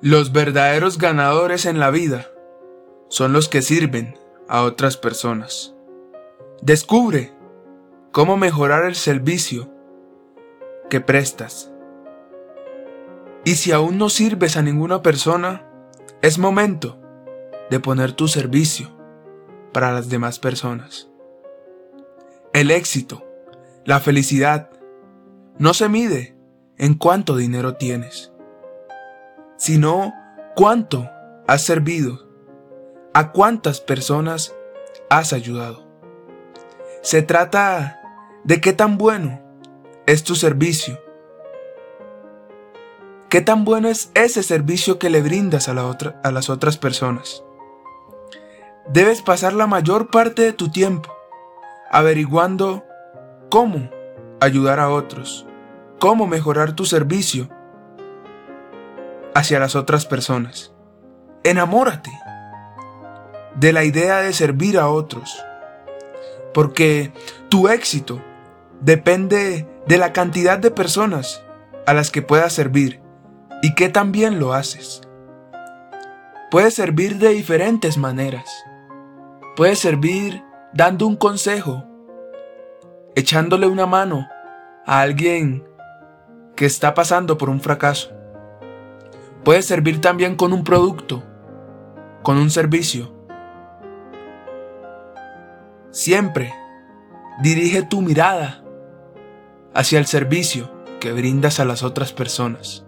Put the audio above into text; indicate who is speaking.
Speaker 1: Los verdaderos ganadores en la vida son los que sirven a otras personas. Descubre cómo mejorar el servicio que prestas. Y si aún no sirves a ninguna persona, es momento de poner tu servicio para las demás personas. El éxito, la felicidad, no se mide en cuánto dinero tienes, sino cuánto has servido, a cuántas personas has ayudado. Se trata de qué tan bueno es tu servicio, qué tan bueno es ese servicio que le brindas a, a las otras personas. Debes pasar la mayor parte de tu tiempo averiguando cómo ayudar a otros, cómo mejorar tu servicio hacia las otras personas. Enamórate de la idea de servir a otros, porque tu éxito depende de la cantidad de personas a las que puedas servir y que también lo haces. Puedes servir de diferentes maneras. Puedes servir dando un consejo, echándole una mano a alguien que está pasando por un fracaso. Puedes servir también con un producto, con un servicio. Siempre dirige tu mirada hacia el servicio que brindas a las otras personas.